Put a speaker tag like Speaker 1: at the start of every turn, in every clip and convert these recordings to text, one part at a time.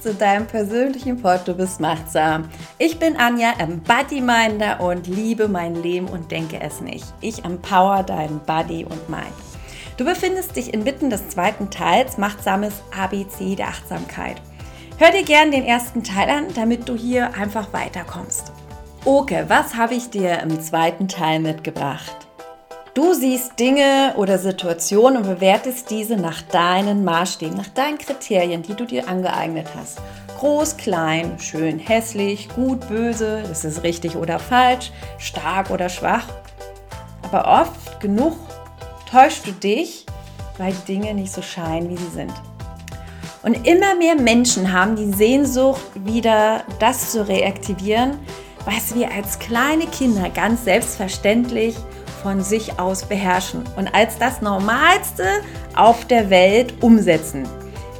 Speaker 1: zu deinem persönlichen Port, du bist machtsam. Ich bin Anja, Embody-Minder und liebe mein Leben und denke es nicht. Ich empower deinen Body und Mind. Du befindest dich inmitten des zweiten Teils Machtsames ABC der Achtsamkeit. Hör dir gern den ersten Teil an, damit du hier einfach weiterkommst. Okay, was habe ich dir im zweiten Teil mitgebracht? Du siehst Dinge oder Situationen und bewertest diese nach deinen Maßstäben, nach deinen Kriterien, die du dir angeeignet hast. Groß, klein, schön, hässlich, gut, böse, ist es richtig oder falsch, stark oder schwach. Aber oft genug täuschst du dich, weil die Dinge nicht so scheinen, wie sie sind. Und immer mehr Menschen haben die Sehnsucht, wieder das zu reaktivieren, was wir als kleine Kinder ganz selbstverständlich von sich aus beherrschen und als das Normalste auf der Welt umsetzen.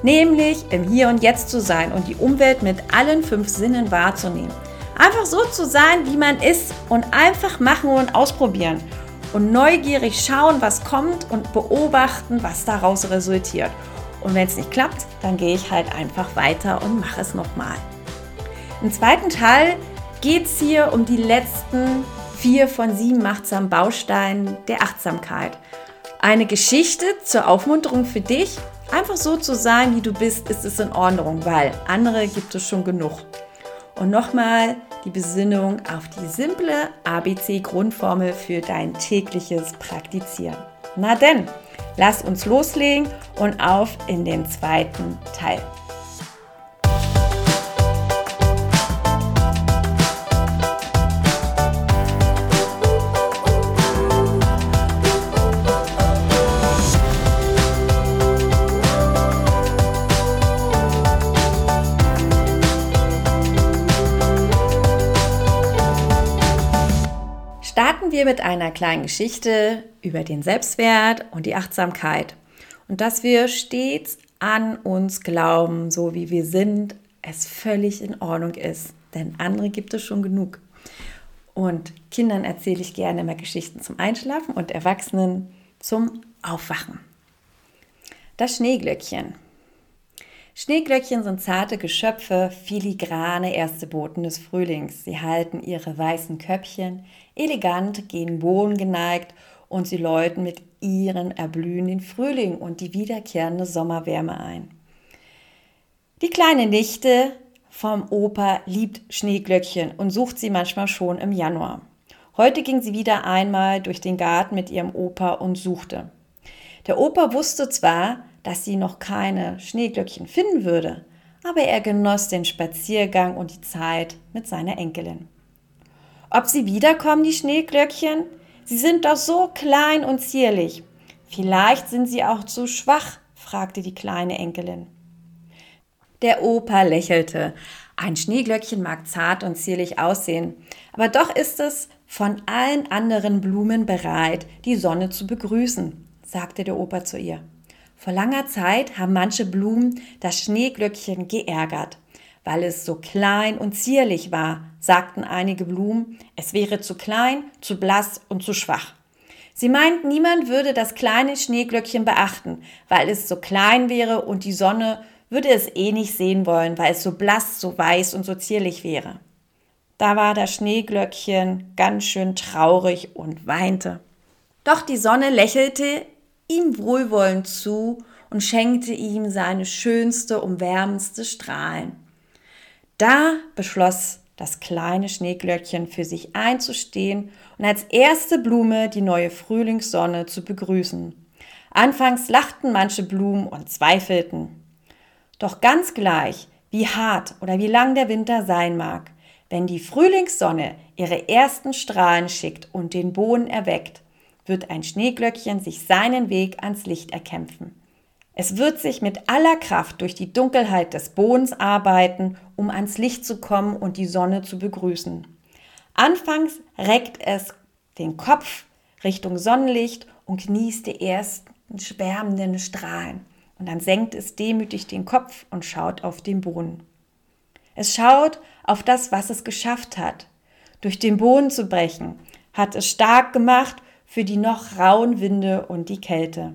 Speaker 1: Nämlich im Hier und Jetzt zu sein und die Umwelt mit allen fünf Sinnen wahrzunehmen. Einfach so zu sein, wie man ist und einfach machen und ausprobieren. Und neugierig schauen, was kommt und beobachten, was daraus resultiert. Und wenn es nicht klappt, dann gehe ich halt einfach weiter und mache es nochmal. Im zweiten Teil geht es hier um die letzten vier von sieben machtsamen Bausteinen der Achtsamkeit. Eine Geschichte zur Aufmunterung für dich. Einfach so zu sein, wie du bist, ist es in Ordnung, weil andere gibt es schon genug. Und nochmal die Besinnung auf die simple ABC-Grundformel für dein tägliches Praktizieren. Na denn, lass uns loslegen und auf in den zweiten Teil. Wir mit einer kleinen Geschichte über den Selbstwert und die Achtsamkeit und dass wir stets an uns glauben, so wie wir sind, es völlig in Ordnung ist, denn andere gibt es schon genug. Und Kindern erzähle ich gerne immer Geschichten zum Einschlafen und Erwachsenen zum Aufwachen. Das Schneeglöckchen. Schneeglöckchen sind zarte Geschöpfe, filigrane erste Boten des Frühlings. Sie halten ihre weißen Köpfchen elegant gegen Boden geneigt und sie läuten mit ihren Erblühen den Frühling und die wiederkehrende Sommerwärme ein. Die kleine Nichte vom Opa liebt Schneeglöckchen und sucht sie manchmal schon im Januar. Heute ging sie wieder einmal durch den Garten mit ihrem Opa und suchte. Der Opa wusste zwar, dass sie noch keine Schneeglöckchen finden würde, aber er genoss den Spaziergang und die Zeit mit seiner Enkelin. Ob sie wiederkommen, die Schneeglöckchen? Sie sind doch so klein und zierlich. Vielleicht sind sie auch zu schwach, fragte die kleine Enkelin. Der Opa lächelte. Ein Schneeglöckchen mag zart und zierlich aussehen, aber doch ist es von allen anderen Blumen bereit, die Sonne zu begrüßen, sagte der Opa zu ihr. Vor langer Zeit haben manche Blumen das Schneeglöckchen geärgert. Weil es so klein und zierlich war, sagten einige Blumen, es wäre zu klein, zu blass und zu schwach. Sie meinten, niemand würde das kleine Schneeglöckchen beachten, weil es so klein wäre und die Sonne würde es eh nicht sehen wollen, weil es so blass, so weiß und so zierlich wäre. Da war das Schneeglöckchen ganz schön traurig und weinte. Doch die Sonne lächelte ihm wohlwollend zu und schenkte ihm seine schönste und wärmendste Strahlen. Da beschloss das kleine Schneeglöckchen für sich einzustehen und als erste Blume die neue Frühlingssonne zu begrüßen. Anfangs lachten manche Blumen und zweifelten. Doch ganz gleich, wie hart oder wie lang der Winter sein mag, wenn die Frühlingssonne ihre ersten Strahlen schickt und den Boden erweckt, wird ein Schneeglöckchen sich seinen Weg ans Licht erkämpfen. Es wird sich mit aller Kraft durch die Dunkelheit des Bodens arbeiten, um ans Licht zu kommen und die Sonne zu begrüßen. Anfangs reckt es den Kopf Richtung Sonnenlicht und genießt die ersten schwärmenden Strahlen. Und dann senkt es demütig den Kopf und schaut auf den Boden. Es schaut auf das, was es geschafft hat. Durch den Boden zu brechen, hat es stark gemacht für die noch rauen Winde und die Kälte.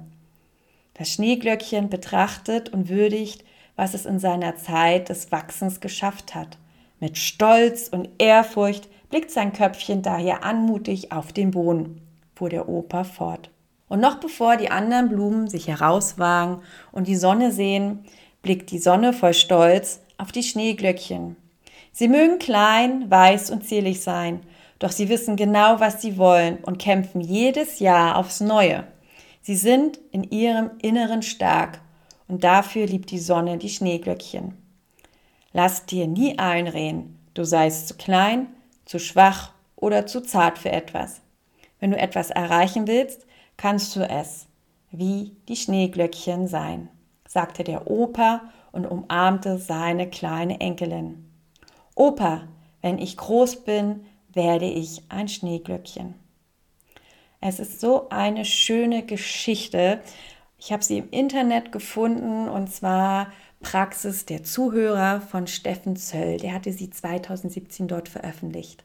Speaker 1: Das Schneeglöckchen betrachtet und würdigt, was es in seiner Zeit des Wachsens geschafft hat. Mit Stolz und Ehrfurcht blickt sein Köpfchen daher anmutig auf den Boden, fuhr der Opa fort. Und noch bevor die anderen Blumen sich herauswagen und die Sonne sehen, blickt die Sonne voll Stolz auf die Schneeglöckchen. Sie mögen klein, weiß und zierlich sein, doch sie wissen genau, was sie wollen und kämpfen jedes Jahr aufs Neue. Sie sind in ihrem Inneren stark und dafür liebt die Sonne die Schneeglöckchen. Lass dir nie einreden, du seist zu klein, zu schwach oder zu zart für etwas. Wenn du etwas erreichen willst, kannst du es wie die Schneeglöckchen sein, sagte der Opa und umarmte seine kleine Enkelin. Opa, wenn ich groß bin, werde ich ein Schneeglöckchen. Es ist so eine schöne Geschichte. Ich habe sie im Internet gefunden und zwar Praxis der Zuhörer von Steffen Zöll. Der hatte sie 2017 dort veröffentlicht.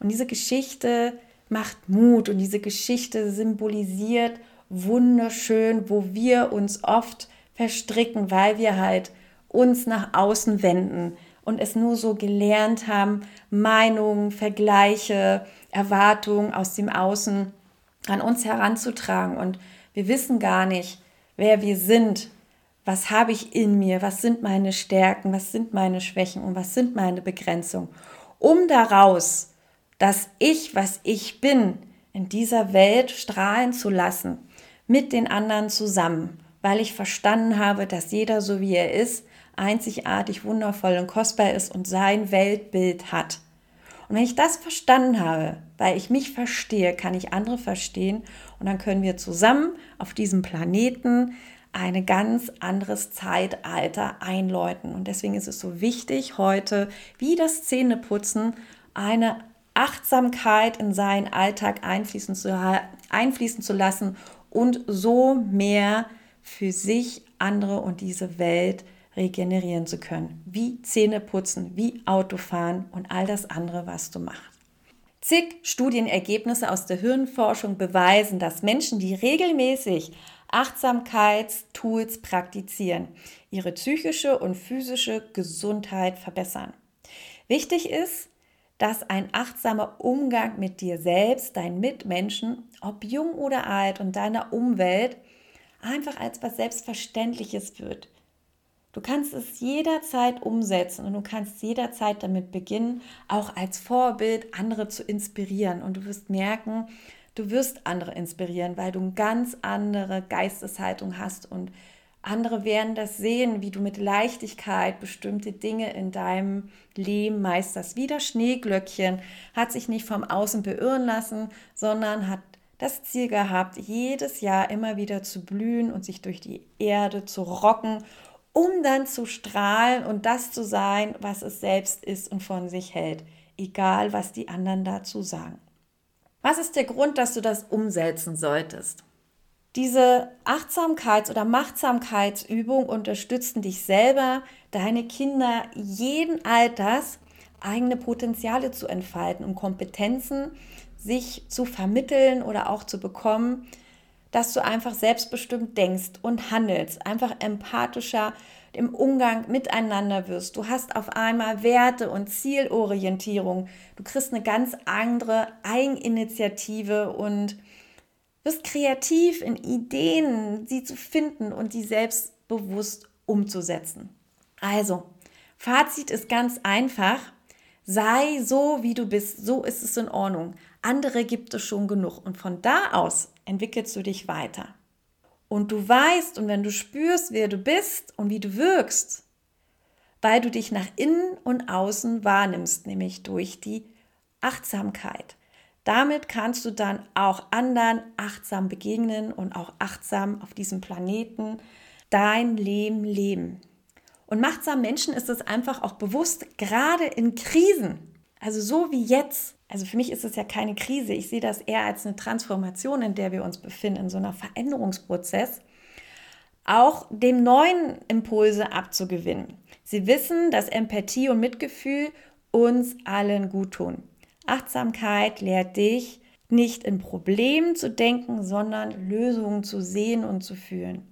Speaker 1: Und diese Geschichte macht Mut und diese Geschichte symbolisiert wunderschön, wo wir uns oft verstricken, weil wir halt uns nach außen wenden und es nur so gelernt haben, Meinungen, Vergleiche, Erwartungen aus dem Außen an uns heranzutragen. Und wir wissen gar nicht, wer wir sind, was habe ich in mir, was sind meine Stärken, was sind meine Schwächen? Und was sind meine Begrenzungen, um daraus das Ich, was ich bin, in dieser Welt strahlen zu lassen, mit den anderen zusammen, weil ich verstanden habe, dass jeder so wie er ist, einzigartig, wundervoll und kostbar ist und sein Weltbild hat. Und wenn ich das verstanden habe, weil ich mich verstehe, kann ich andere verstehen und dann können wir zusammen auf diesem Planeten ein ganz anderes Zeitalter einläuten. Und deswegen ist es so wichtig, heute wie das Zähneputzen eine Achtsamkeit in seinen Alltag einfließen zu, einfließen zu lassen und so mehr für sich, andere und diese Welt regenerieren zu können. Wie Zähne putzen, wie Autofahren und all das andere, was du machst. Zig Studienergebnisse aus der Hirnforschung beweisen, dass Menschen, die regelmäßig Achtsamkeitstools praktizieren, ihre psychische und physische Gesundheit verbessern. Wichtig ist, dass ein achtsamer Umgang mit dir selbst, deinen Mitmenschen, ob jung oder alt und deiner Umwelt einfach als was Selbstverständliches wird. Du kannst es jederzeit umsetzen und du kannst jederzeit damit beginnen, auch als Vorbild andere zu inspirieren. Und du wirst merken, du wirst andere inspirieren, weil du eine ganz andere Geisteshaltung hast und andere werden das sehen, wie du mit Leichtigkeit bestimmte Dinge in deinem Leben meisterst. Wie das Schneeglöckchen hat sich nicht vom Außen beirren lassen, sondern hat das Ziel gehabt, jedes Jahr immer wieder zu blühen und sich durch die Erde zu rocken, um dann zu strahlen und das zu sein, was es selbst ist und von sich hält, egal was die anderen dazu sagen. Was ist der Grund, dass du das umsetzen solltest? Diese Achtsamkeits- oder Machtsamkeitsübung unterstützen dich selber, deine Kinder jeden Alters eigene Potenziale zu entfalten, um Kompetenzen sich zu vermitteln oder auch zu bekommen, dass du einfach selbstbestimmt denkst und handelst, einfach empathischer im Umgang miteinander wirst. Du hast auf einmal Werte und Zielorientierung. Du kriegst eine ganz andere Eigeninitiative und wirst kreativ in Ideen, sie zu finden und die selbstbewusst umzusetzen. Also, Fazit ist ganz einfach. Sei so, wie du bist. So ist es in Ordnung. Andere gibt es schon genug. Und von da aus entwickelst du dich weiter. Und du weißt und wenn du spürst, wer du bist und wie du wirkst, weil du dich nach innen und außen wahrnimmst, nämlich durch die Achtsamkeit. Damit kannst du dann auch anderen achtsam begegnen und auch achtsam auf diesem Planeten dein Leben leben. Und machtsam Menschen ist es einfach auch bewusst, gerade in Krisen, also so wie jetzt. Also für mich ist es ja keine Krise. Ich sehe das eher als eine Transformation, in der wir uns befinden, in so einer Veränderungsprozess, auch dem neuen Impulse abzugewinnen. Sie wissen, dass Empathie und Mitgefühl uns allen gut tun. Achtsamkeit lehrt dich, nicht in Problemen zu denken, sondern Lösungen zu sehen und zu fühlen.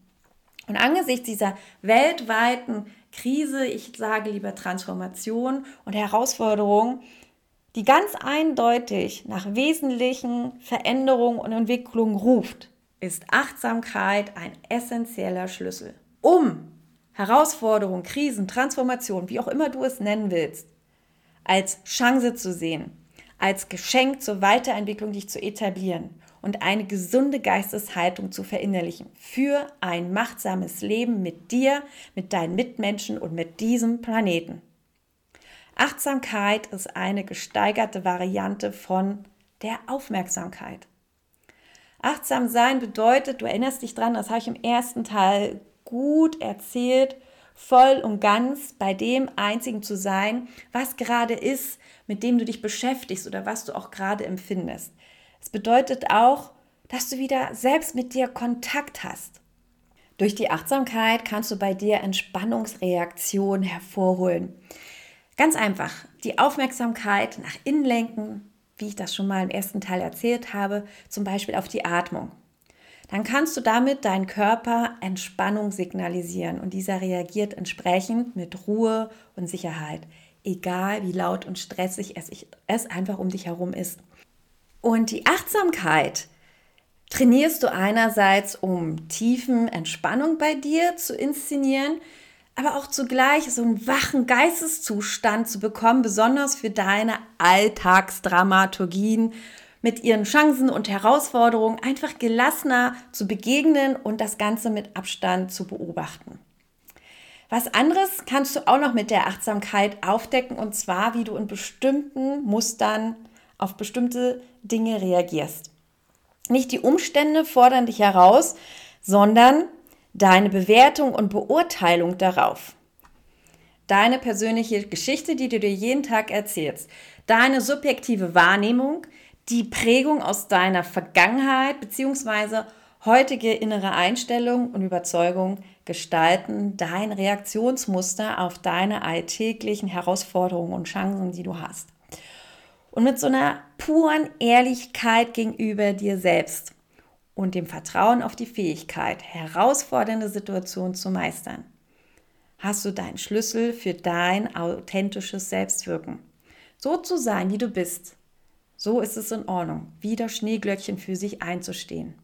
Speaker 1: Und angesichts dieser weltweiten Krise, ich sage lieber Transformation und Herausforderung, die ganz eindeutig nach wesentlichen Veränderungen und Entwicklungen ruft, ist Achtsamkeit ein essentieller Schlüssel, um Herausforderungen, Krisen, Transformation, wie auch immer du es nennen willst, als Chance zu sehen, als Geschenk zur Weiterentwicklung dich zu etablieren und eine gesunde Geisteshaltung zu verinnerlichen für ein machtsames Leben mit dir, mit deinen Mitmenschen und mit diesem Planeten. Achtsamkeit ist eine gesteigerte Variante von der Aufmerksamkeit. Achtsam sein bedeutet, du erinnerst dich dran, das habe ich im ersten Teil gut erzählt, voll und ganz bei dem einzigen zu sein, was gerade ist, mit dem du dich beschäftigst oder was du auch gerade empfindest. Es bedeutet auch, dass du wieder selbst mit dir Kontakt hast. Durch die Achtsamkeit kannst du bei dir Entspannungsreaktionen hervorholen. Ganz einfach, die Aufmerksamkeit nach innen lenken, wie ich das schon mal im ersten Teil erzählt habe, zum Beispiel auf die Atmung dann kannst du damit deinen Körper Entspannung signalisieren und dieser reagiert entsprechend mit Ruhe und Sicherheit, egal wie laut und stressig es, einfach um dich herum ist. Und die Achtsamkeit trainierst du einerseits, um tiefen Entspannung bei dir zu inszenieren, aber auch zugleich so einen wachen Geisteszustand zu bekommen, besonders für deine Alltagsdramaturgien mit ihren Chancen und Herausforderungen einfach gelassener zu begegnen und das Ganze mit Abstand zu beobachten. Was anderes kannst du auch noch mit der Achtsamkeit aufdecken und zwar, wie du in bestimmten Mustern auf bestimmte Dinge reagierst. Nicht die Umstände fordern dich heraus, sondern deine Bewertung und Beurteilung darauf. Deine persönliche Geschichte, die du dir jeden Tag erzählst. Deine subjektive Wahrnehmung, die Prägung aus deiner Vergangenheit bzw. heutige innere Einstellung und Überzeugung gestalten dein Reaktionsmuster auf deine alltäglichen Herausforderungen und Chancen, die du hast. Und mit so einer puren Ehrlichkeit gegenüber dir selbst und dem Vertrauen auf die Fähigkeit, herausfordernde Situationen zu meistern, hast du deinen Schlüssel für dein authentisches Selbstwirken. So zu sein, wie du bist, so ist es in Ordnung, wieder Schneeglöckchen für sich einzustehen.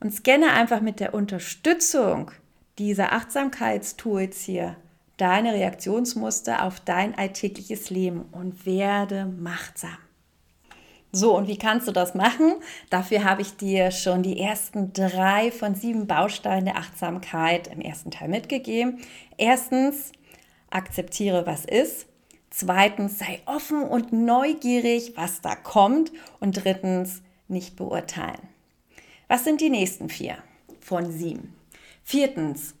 Speaker 1: Und scanne einfach mit der Unterstützung dieser Achtsamkeitstools hier deine Reaktionsmuster auf dein alltägliches Leben und werde machtsam. So, und wie kannst du das machen? Dafür habe ich dir schon die ersten drei von sieben Bausteinen der Achtsamkeit im ersten Teil mitgegeben. Erstens, akzeptiere, was ist. Zweitens, sei offen und neugierig, was da kommt. Und drittens, nicht beurteilen. Was sind die nächsten vier von sieben? Viertens,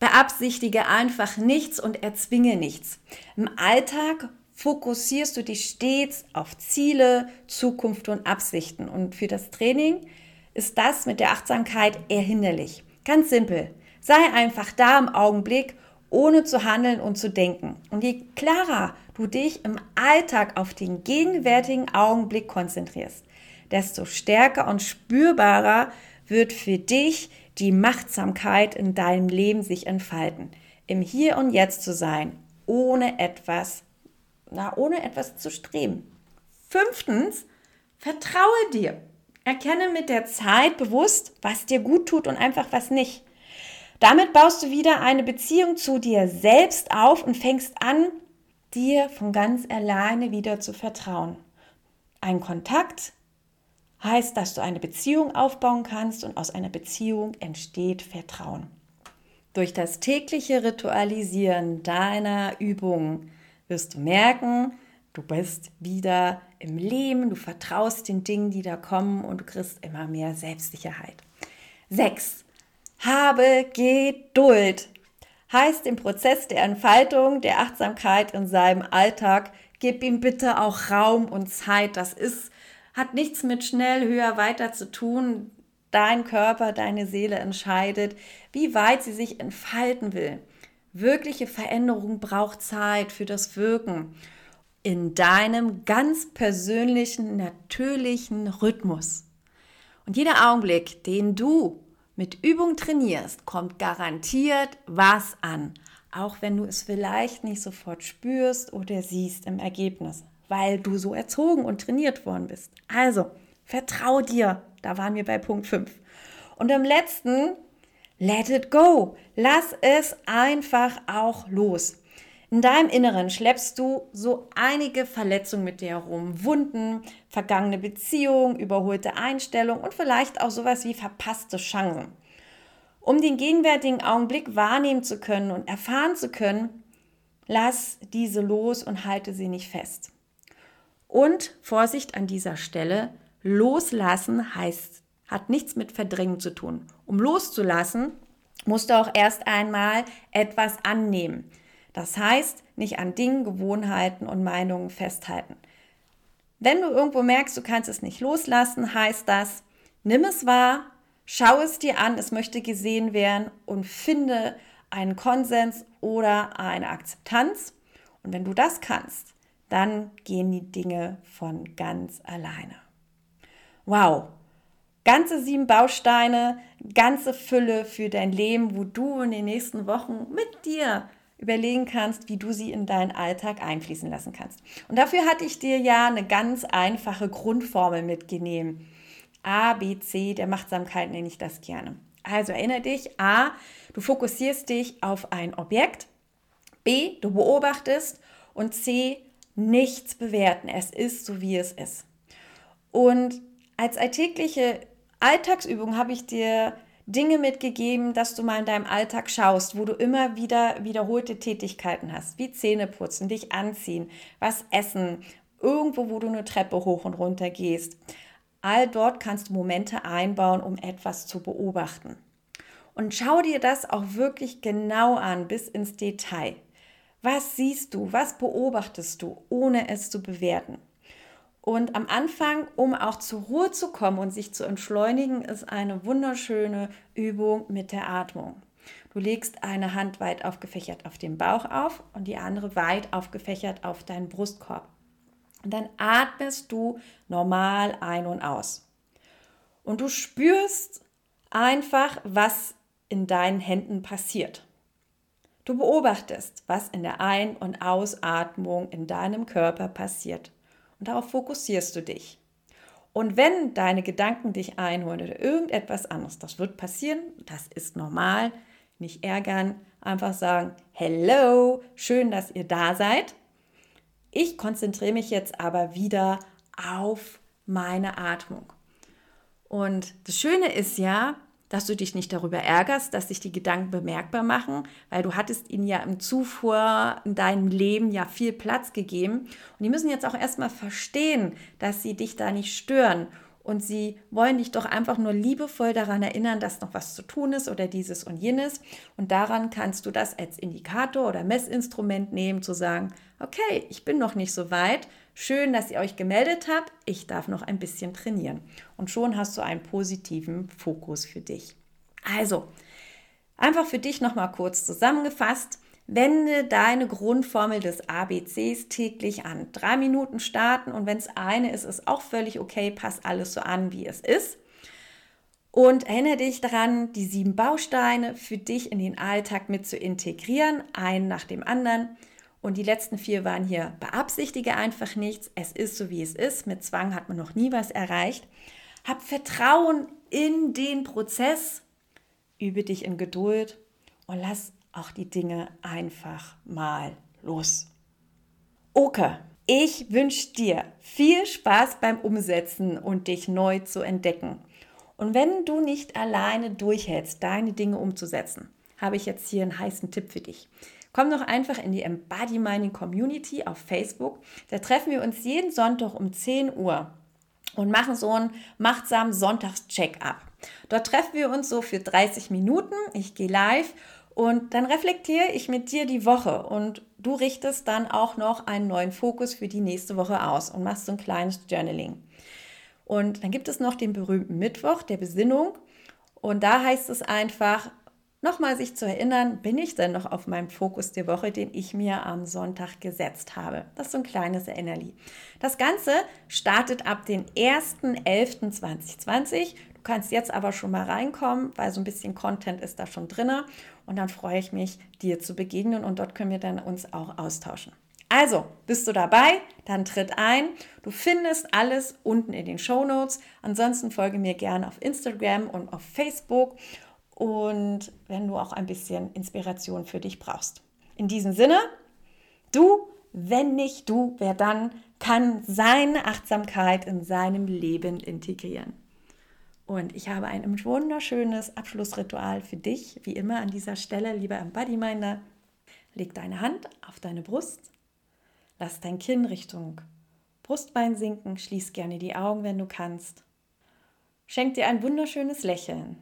Speaker 1: beabsichtige einfach nichts und erzwinge nichts. Im Alltag fokussierst du dich stets auf Ziele, Zukunft und Absichten. Und für das Training ist das mit der Achtsamkeit eher hinderlich. Ganz simpel. Sei einfach da im Augenblick ohne zu handeln und zu denken. Und je klarer du dich im Alltag auf den gegenwärtigen Augenblick konzentrierst, desto stärker und spürbarer wird für dich die Machtsamkeit in deinem Leben sich entfalten. Im Hier und Jetzt zu sein, ohne etwas, na, ohne etwas zu streben. Fünftens, vertraue dir. Erkenne mit der Zeit bewusst, was dir gut tut und einfach was nicht. Damit baust du wieder eine Beziehung zu dir selbst auf und fängst an, dir von ganz alleine wieder zu vertrauen. Ein Kontakt heißt, dass du eine Beziehung aufbauen kannst und aus einer Beziehung entsteht Vertrauen. Durch das tägliche Ritualisieren deiner Übungen wirst du merken, du bist wieder im Leben, du vertraust den Dingen, die da kommen und du kriegst immer mehr Selbstsicherheit. Sechs, habe Geduld. Heißt im Prozess der Entfaltung der Achtsamkeit in seinem Alltag, gib ihm bitte auch Raum und Zeit. Das ist, hat nichts mit schnell, höher, weiter zu tun. Dein Körper, deine Seele entscheidet, wie weit sie sich entfalten will. Wirkliche Veränderung braucht Zeit für das Wirken in deinem ganz persönlichen, natürlichen Rhythmus. Und jeder Augenblick, den du mit Übung trainierst, kommt garantiert was an. Auch wenn du es vielleicht nicht sofort spürst oder siehst im Ergebnis, weil du so erzogen und trainiert worden bist. Also, vertrau dir. Da waren wir bei Punkt 5. Und im letzten, let it go. Lass es einfach auch los. In deinem Inneren schleppst du so einige Verletzungen mit dir herum, Wunden, vergangene Beziehungen, überholte Einstellung und vielleicht auch sowas wie verpasste Chancen. Um den gegenwärtigen Augenblick wahrnehmen zu können und erfahren zu können, lass diese los und halte sie nicht fest. Und Vorsicht an dieser Stelle, loslassen heißt, hat nichts mit Verdrängen zu tun. Um loszulassen, musst du auch erst einmal etwas annehmen. Das heißt, nicht an Dingen, Gewohnheiten und Meinungen festhalten. Wenn du irgendwo merkst, du kannst es nicht loslassen, heißt das, nimm es wahr, schau es dir an, es möchte gesehen werden und finde einen Konsens oder eine Akzeptanz. Und wenn du das kannst, dann gehen die Dinge von ganz alleine. Wow, ganze sieben Bausteine, ganze Fülle für dein Leben, wo du in den nächsten Wochen mit dir überlegen kannst, wie du sie in deinen Alltag einfließen lassen kannst. Und dafür hatte ich dir ja eine ganz einfache Grundformel mitgenommen. A, B, C der Machtsamkeit nenne ich das gerne. Also erinnere dich, A, du fokussierst dich auf ein Objekt, B, du beobachtest und C, nichts bewerten. Es ist so, wie es ist. Und als alltägliche Alltagsübung habe ich dir Dinge mitgegeben, dass du mal in deinem Alltag schaust, wo du immer wieder wiederholte Tätigkeiten hast, wie Zähne putzen, dich anziehen, was essen, irgendwo, wo du eine Treppe hoch und runter gehst. All dort kannst du Momente einbauen, um etwas zu beobachten. Und schau dir das auch wirklich genau an, bis ins Detail. Was siehst du, was beobachtest du, ohne es zu bewerten? Und am Anfang, um auch zur Ruhe zu kommen und sich zu entschleunigen, ist eine wunderschöne Übung mit der Atmung. Du legst eine Hand weit aufgefächert auf den Bauch auf und die andere weit aufgefächert auf deinen Brustkorb. Und dann atmest du normal ein und aus. Und du spürst einfach, was in deinen Händen passiert. Du beobachtest, was in der Ein- und Ausatmung in deinem Körper passiert. Und darauf fokussierst du dich. Und wenn deine Gedanken dich einholen oder irgendetwas anderes, das wird passieren, das ist normal, nicht ärgern, einfach sagen, hello, schön, dass ihr da seid. Ich konzentriere mich jetzt aber wieder auf meine Atmung. Und das Schöne ist ja, dass du dich nicht darüber ärgerst, dass sich die Gedanken bemerkbar machen, weil du hattest ihnen ja im Zuvor in deinem Leben ja viel Platz gegeben. Und die müssen jetzt auch erstmal verstehen, dass sie dich da nicht stören. Und sie wollen dich doch einfach nur liebevoll daran erinnern, dass noch was zu tun ist oder dieses und jenes. Und daran kannst du das als Indikator oder Messinstrument nehmen, zu sagen, okay, ich bin noch nicht so weit. Schön, dass ihr euch gemeldet habt. Ich darf noch ein bisschen trainieren. Und schon hast du einen positiven Fokus für dich. Also, einfach für dich nochmal kurz zusammengefasst. Wende deine Grundformel des ABCs täglich an. Drei Minuten starten und wenn es eine ist, ist auch völlig okay. Pass alles so an, wie es ist. Und erinnere dich daran, die sieben Bausteine für dich in den Alltag mit zu integrieren, einen nach dem anderen. Und die letzten vier waren hier, beabsichtige einfach nichts, es ist so, wie es ist. Mit Zwang hat man noch nie was erreicht. Hab Vertrauen in den Prozess, übe dich in Geduld und lass auch die Dinge einfach mal los. Okay, ich wünsche dir viel Spaß beim Umsetzen und dich neu zu entdecken. Und wenn du nicht alleine durchhältst, deine Dinge umzusetzen, habe ich jetzt hier einen heißen Tipp für dich. Komm doch einfach in die Embody Mining Community auf Facebook. Da treffen wir uns jeden Sonntag um 10 Uhr und machen so einen machtsamen Sonntags-Check-up. Dort treffen wir uns so für 30 Minuten. Ich gehe live und dann reflektiere ich mit dir die Woche und du richtest dann auch noch einen neuen Fokus für die nächste Woche aus und machst so ein kleines Journaling. Und dann gibt es noch den berühmten Mittwoch der Besinnung. Und da heißt es einfach, nochmal sich zu erinnern, bin ich denn noch auf meinem Fokus der Woche, den ich mir am Sonntag gesetzt habe. Das ist so ein kleines Erinnerli. Das Ganze startet ab den 1.11.2020. Du kannst jetzt aber schon mal reinkommen, weil so ein bisschen Content ist da schon drin. Und dann freue ich mich, dir zu begegnen und dort können wir dann uns auch austauschen. Also, bist du dabei? Dann tritt ein. Du findest alles unten in den Show Notes. Ansonsten folge mir gerne auf Instagram und auf Facebook. Und wenn du auch ein bisschen Inspiration für dich brauchst. In diesem Sinne, du, wenn nicht du, wer dann kann seine Achtsamkeit in seinem Leben integrieren. Und ich habe ein wunderschönes Abschlussritual für dich, wie immer an dieser Stelle, lieber Embodiminder. Leg deine Hand auf deine Brust Lass dein Kinn Richtung Brustbein sinken, schließ gerne die Augen, wenn du kannst. Schenk dir ein wunderschönes Lächeln.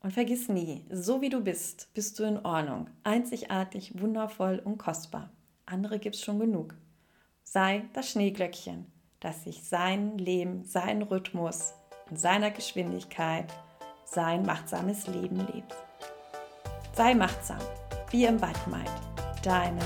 Speaker 1: Und vergiss nie, so wie du bist, bist du in Ordnung, einzigartig, wundervoll und kostbar. Andere gibt's schon genug. Sei das Schneeglöckchen, das sich sein Leben, sein Rhythmus, in seiner Geschwindigkeit, sein machtsames Leben lebt. Sei machtsam, wie im Bad Deine